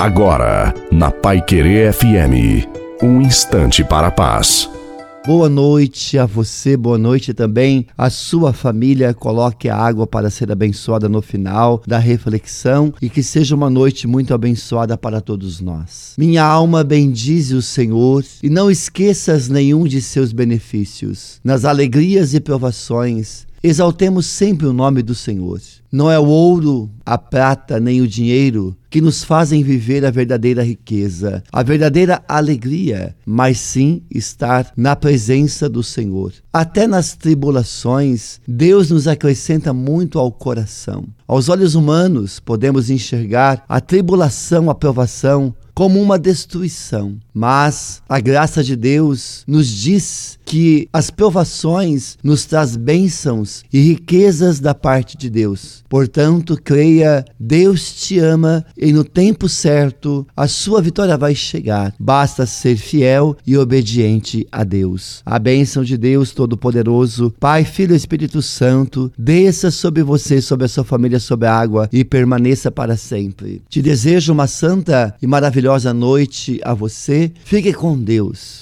Agora, na Pai Querer FM, um instante para a paz. Boa noite a você, boa noite também à sua família. Coloque a água para ser abençoada no final da reflexão e que seja uma noite muito abençoada para todos nós. Minha alma bendize o Senhor e não esqueças nenhum de seus benefícios. Nas alegrias e provações, Exaltemos sempre o nome do Senhor. Não é o ouro, a prata, nem o dinheiro que nos fazem viver a verdadeira riqueza, a verdadeira alegria, mas sim estar na presença do Senhor. Até nas tribulações, Deus nos acrescenta muito ao coração. Aos olhos humanos, podemos enxergar a tribulação, a provação, como uma destruição. Mas a graça de Deus nos diz que as provações nos traz bênçãos e riquezas da parte de Deus. Portanto, creia, Deus te ama e no tempo certo a sua vitória vai chegar. Basta ser fiel e obediente a Deus. A bênção de Deus Todo-Poderoso, Pai, Filho e Espírito Santo, desça sobre você, sobre a sua família, sobre a água e permaneça para sempre. Te desejo uma santa e maravilhosa noite a você. Fique com Deus.